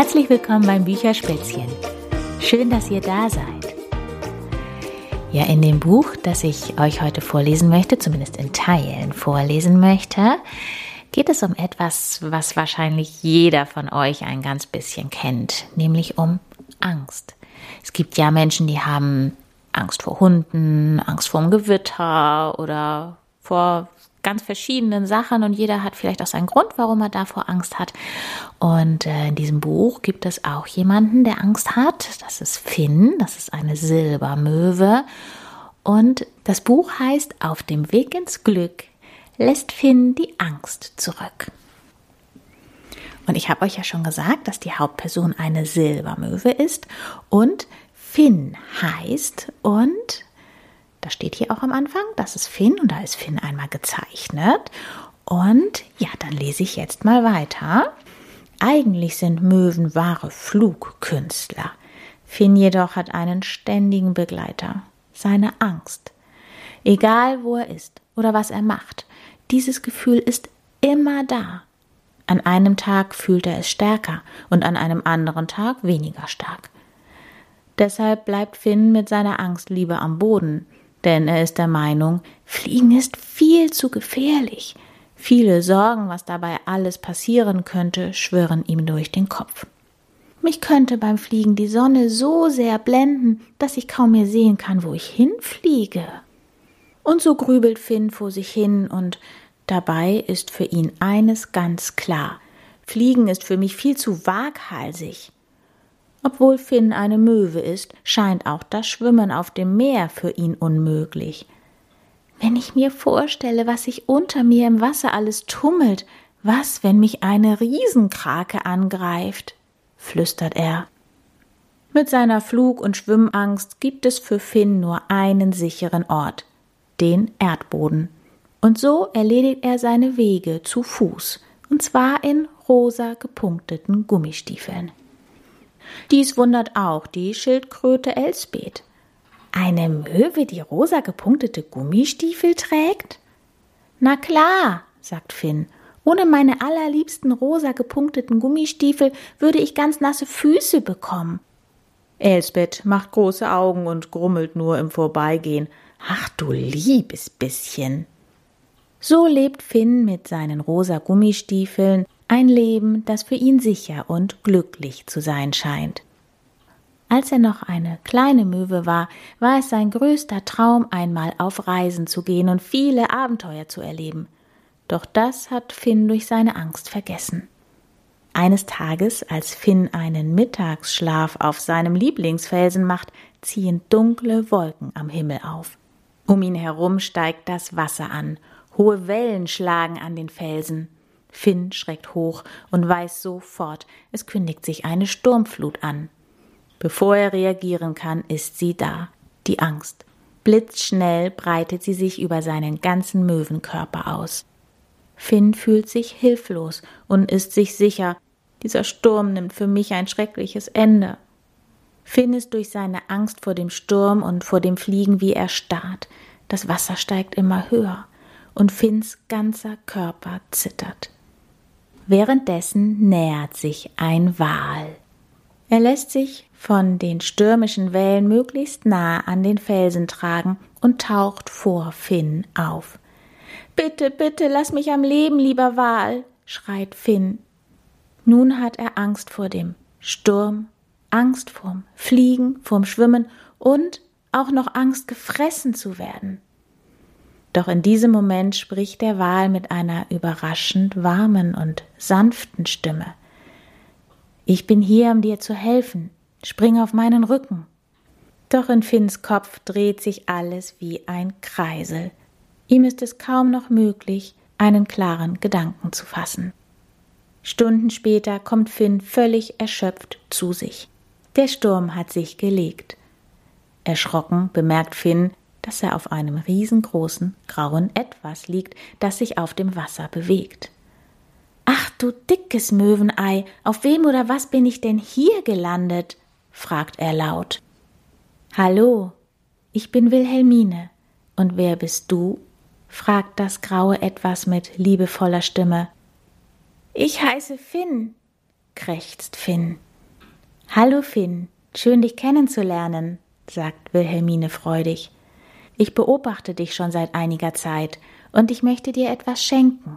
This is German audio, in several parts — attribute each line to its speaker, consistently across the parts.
Speaker 1: Herzlich willkommen beim Bücherspätzchen. Schön, dass ihr da seid. Ja, in dem Buch, das ich euch heute vorlesen möchte, zumindest in Teilen vorlesen möchte, geht es um etwas, was wahrscheinlich jeder von euch ein ganz bisschen kennt, nämlich um Angst. Es gibt ja Menschen, die haben Angst vor Hunden, Angst vor dem Gewitter oder vor ganz verschiedenen Sachen und jeder hat vielleicht auch seinen Grund, warum er davor Angst hat. Und äh, in diesem Buch gibt es auch jemanden, der Angst hat. Das ist Finn, das ist eine Silbermöwe. Und das Buch heißt Auf dem Weg ins Glück lässt Finn die Angst zurück. Und ich habe euch ja schon gesagt, dass die Hauptperson eine Silbermöwe ist und Finn heißt und das steht hier auch am Anfang, das ist Finn und da ist Finn einmal gezeichnet. Und ja, dann lese ich jetzt mal weiter. Eigentlich sind Möwen wahre Flugkünstler. Finn jedoch hat einen ständigen Begleiter, seine Angst. Egal wo er ist oder was er macht, dieses Gefühl ist immer da. An einem Tag fühlt er es stärker und an einem anderen Tag weniger stark. Deshalb bleibt Finn mit seiner Angst lieber am Boden, denn er ist der Meinung, Fliegen ist viel zu gefährlich. Viele Sorgen, was dabei alles passieren könnte, schwirren ihm durch den Kopf. Mich könnte beim Fliegen die Sonne so sehr blenden, dass ich kaum mehr sehen kann, wo ich hinfliege. Und so grübelt Finn vor sich hin und dabei ist für ihn eines ganz klar. Fliegen ist für mich viel zu waghalsig. Obwohl Finn eine Möwe ist, scheint auch das Schwimmen auf dem Meer für ihn unmöglich. Wenn ich mir vorstelle, was sich unter mir im Wasser alles tummelt, was, wenn mich eine Riesenkrake angreift? flüstert er. Mit seiner Flug- und Schwimmangst gibt es für Finn nur einen sicheren Ort, den Erdboden. Und so erledigt er seine Wege zu Fuß, und zwar in rosa gepunkteten Gummistiefeln. Dies wundert auch die Schildkröte Elsbeth. Eine Möwe, die rosa gepunktete Gummistiefel trägt? Na klar, sagt Finn. Ohne meine allerliebsten rosa gepunkteten Gummistiefel würde ich ganz nasse Füße bekommen. Elsbeth macht große Augen und grummelt nur im Vorbeigehen. Ach du liebes bisschen. So lebt Finn mit seinen rosa Gummistiefeln ein Leben, das für ihn sicher und glücklich zu sein scheint. Als er noch eine kleine Möwe war, war es sein größter Traum, einmal auf Reisen zu gehen und viele Abenteuer zu erleben. Doch das hat Finn durch seine Angst vergessen. Eines Tages, als Finn einen Mittagsschlaf auf seinem Lieblingsfelsen macht, ziehen dunkle Wolken am Himmel auf. Um ihn herum steigt das Wasser an, hohe Wellen schlagen an den Felsen. Finn schreckt hoch und weiß sofort, es kündigt sich eine Sturmflut an. Bevor er reagieren kann, ist sie da, die Angst. Blitzschnell breitet sie sich über seinen ganzen Möwenkörper aus. Finn fühlt sich hilflos und ist sich sicher, dieser Sturm nimmt für mich ein schreckliches Ende. Finn ist durch seine Angst vor dem Sturm und vor dem Fliegen wie erstarrt. Das Wasser steigt immer höher und Finns ganzer Körper zittert. Währenddessen nähert sich ein Wal. Er lässt sich von den stürmischen Wellen möglichst nah an den Felsen tragen und taucht vor Finn auf. Bitte, bitte, lass mich am Leben, lieber Wal, schreit Finn. Nun hat er Angst vor dem Sturm, Angst vorm Fliegen, vorm Schwimmen und auch noch Angst, gefressen zu werden. Doch in diesem Moment spricht der Wal mit einer überraschend warmen und sanften Stimme. Ich bin hier, um dir zu helfen. Spring auf meinen Rücken. Doch in Finns Kopf dreht sich alles wie ein Kreisel. Ihm ist es kaum noch möglich, einen klaren Gedanken zu fassen. Stunden später kommt Finn völlig erschöpft zu sich. Der Sturm hat sich gelegt. Erschrocken bemerkt Finn, dass er auf einem riesengroßen grauen Etwas liegt, das sich auf dem Wasser bewegt. Ach du dickes Möwenei, auf wem oder was bin ich denn hier gelandet? fragt er laut. Hallo, ich bin Wilhelmine. Und wer bist du? fragt das graue Etwas mit liebevoller Stimme. Ich heiße Finn, krächzt Finn. Hallo Finn, schön dich kennenzulernen, sagt Wilhelmine freudig. Ich beobachte dich schon seit einiger Zeit und ich möchte dir etwas schenken.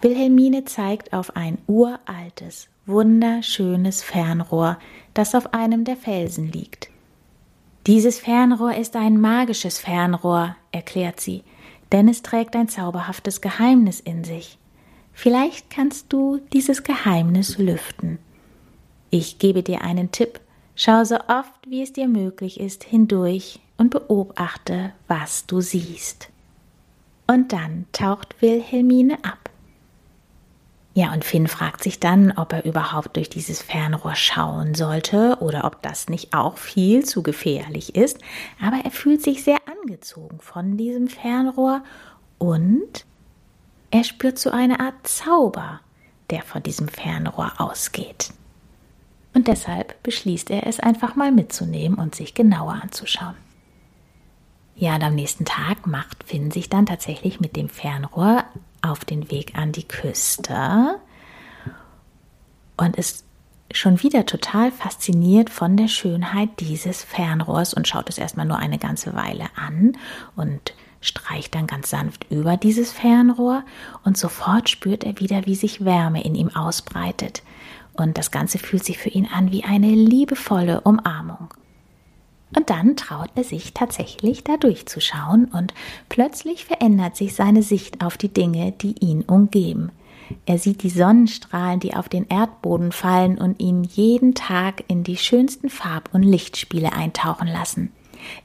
Speaker 1: Wilhelmine zeigt auf ein uraltes, wunderschönes Fernrohr, das auf einem der Felsen liegt. Dieses Fernrohr ist ein magisches Fernrohr, erklärt sie, denn es trägt ein zauberhaftes Geheimnis in sich. Vielleicht kannst du dieses Geheimnis lüften. Ich gebe dir einen Tipp. Schau so oft, wie es dir möglich ist, hindurch und beobachte, was du siehst. Und dann taucht Wilhelmine ab. Ja, und Finn fragt sich dann, ob er überhaupt durch dieses Fernrohr schauen sollte oder ob das nicht auch viel zu gefährlich ist. Aber er fühlt sich sehr angezogen von diesem Fernrohr und er spürt so eine Art Zauber, der von diesem Fernrohr ausgeht. Und deshalb beschließt er es einfach mal mitzunehmen und sich genauer anzuschauen. Ja, und am nächsten Tag macht Finn sich dann tatsächlich mit dem Fernrohr auf den Weg an die Küste und ist schon wieder total fasziniert von der Schönheit dieses Fernrohrs und schaut es erstmal nur eine ganze Weile an und streicht dann ganz sanft über dieses Fernrohr und sofort spürt er wieder, wie sich Wärme in ihm ausbreitet. Und das Ganze fühlt sich für ihn an wie eine liebevolle Umarmung. Und dann traut er sich tatsächlich da durchzuschauen und plötzlich verändert sich seine Sicht auf die Dinge, die ihn umgeben. Er sieht die Sonnenstrahlen, die auf den Erdboden fallen und ihn jeden Tag in die schönsten Farb- und Lichtspiele eintauchen lassen.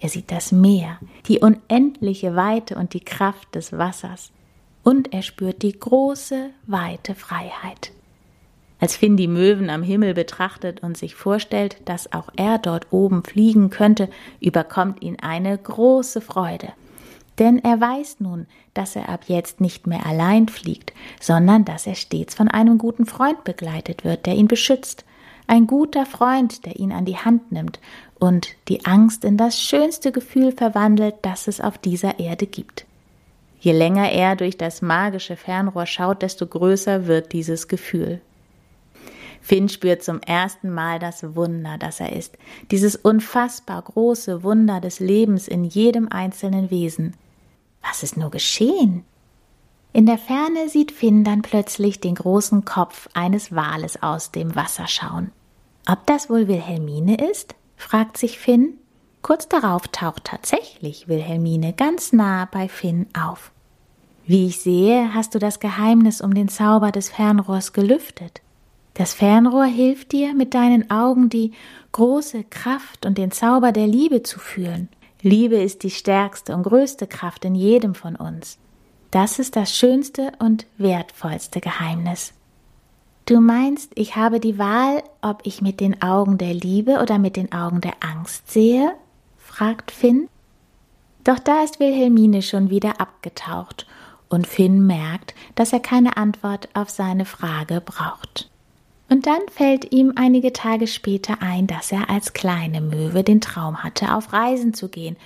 Speaker 1: Er sieht das Meer, die unendliche Weite und die Kraft des Wassers. Und er spürt die große, weite Freiheit. Als Finn die Möwen am Himmel betrachtet und sich vorstellt, dass auch er dort oben fliegen könnte, überkommt ihn eine große Freude. Denn er weiß nun, dass er ab jetzt nicht mehr allein fliegt, sondern dass er stets von einem guten Freund begleitet wird, der ihn beschützt. Ein guter Freund, der ihn an die Hand nimmt und die Angst in das schönste Gefühl verwandelt, das es auf dieser Erde gibt. Je länger er durch das magische Fernrohr schaut, desto größer wird dieses Gefühl. Finn spürt zum ersten Mal das Wunder, das er ist, dieses unfassbar große Wunder des Lebens in jedem einzelnen Wesen. Was ist nur geschehen? In der Ferne sieht Finn dann plötzlich den großen Kopf eines Wales aus dem Wasser schauen. Ob das wohl Wilhelmine ist? fragt sich Finn. Kurz darauf taucht tatsächlich Wilhelmine ganz nah bei Finn auf. Wie ich sehe, hast du das Geheimnis um den Zauber des Fernrohrs gelüftet. Das Fernrohr hilft dir, mit deinen Augen die große Kraft und den Zauber der Liebe zu fühlen. Liebe ist die stärkste und größte Kraft in jedem von uns. Das ist das schönste und wertvollste Geheimnis. Du meinst, ich habe die Wahl, ob ich mit den Augen der Liebe oder mit den Augen der Angst sehe? fragt Finn. Doch da ist Wilhelmine schon wieder abgetaucht, und Finn merkt, dass er keine Antwort auf seine Frage braucht. Und dann fällt ihm einige Tage später ein, dass er als kleine Möwe den Traum hatte, auf Reisen zu gehen.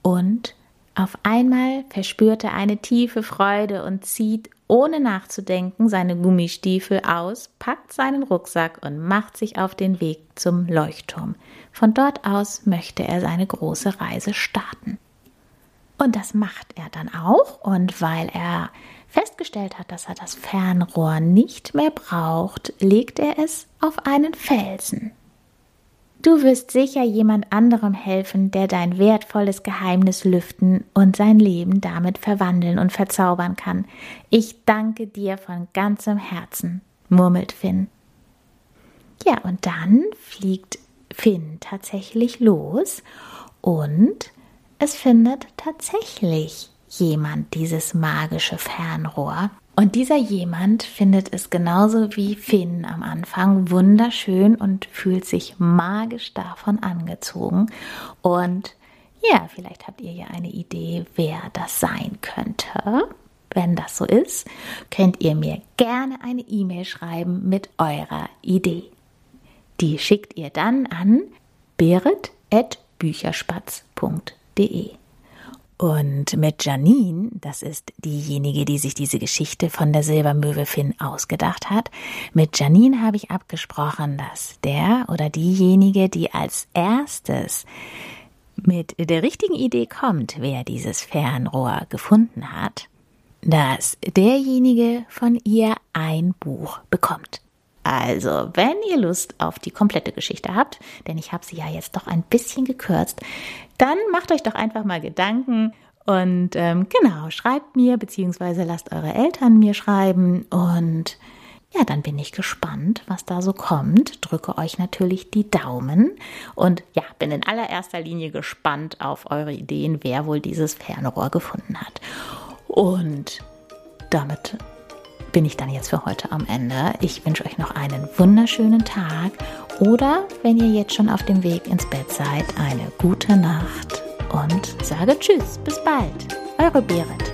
Speaker 1: Und auf einmal verspürt er eine tiefe Freude und zieht, ohne nachzudenken, seine Gummistiefel aus, packt seinen Rucksack und macht sich auf den Weg zum Leuchtturm. Von dort aus möchte er seine große Reise starten. Und das macht er dann auch, und weil er festgestellt hat, dass er das Fernrohr nicht mehr braucht, legt er es auf einen Felsen. Du wirst sicher jemand anderem helfen, der dein wertvolles Geheimnis lüften und sein Leben damit verwandeln und verzaubern kann. Ich danke dir von ganzem Herzen, murmelt Finn. Ja, und dann fliegt Finn tatsächlich los und es findet tatsächlich jemand dieses magische Fernrohr. Und dieser jemand findet es genauso wie Finn am Anfang wunderschön und fühlt sich magisch davon angezogen. Und ja, vielleicht habt ihr ja eine Idee, wer das sein könnte. Wenn das so ist, könnt ihr mir gerne eine E-Mail schreiben mit eurer Idee. Die schickt ihr dann an berit.bücherspatz.de. Und mit Janine, das ist diejenige, die sich diese Geschichte von der Silbermöwe Finn ausgedacht hat, mit Janine habe ich abgesprochen, dass der oder diejenige, die als erstes mit der richtigen Idee kommt, wer dieses Fernrohr gefunden hat, dass derjenige von ihr ein Buch bekommt. Also, wenn ihr Lust auf die komplette Geschichte habt, denn ich habe sie ja jetzt doch ein bisschen gekürzt, dann macht euch doch einfach mal Gedanken und ähm, genau, schreibt mir, beziehungsweise lasst eure Eltern mir schreiben und ja, dann bin ich gespannt, was da so kommt. Drücke euch natürlich die Daumen und ja, bin in allererster Linie gespannt auf eure Ideen, wer wohl dieses Fernrohr gefunden hat. Und damit bin ich dann jetzt für heute am Ende. Ich wünsche euch noch einen wunderschönen Tag oder, wenn ihr jetzt schon auf dem Weg ins Bett seid, eine gute Nacht und sage Tschüss, bis bald. Eure Berit.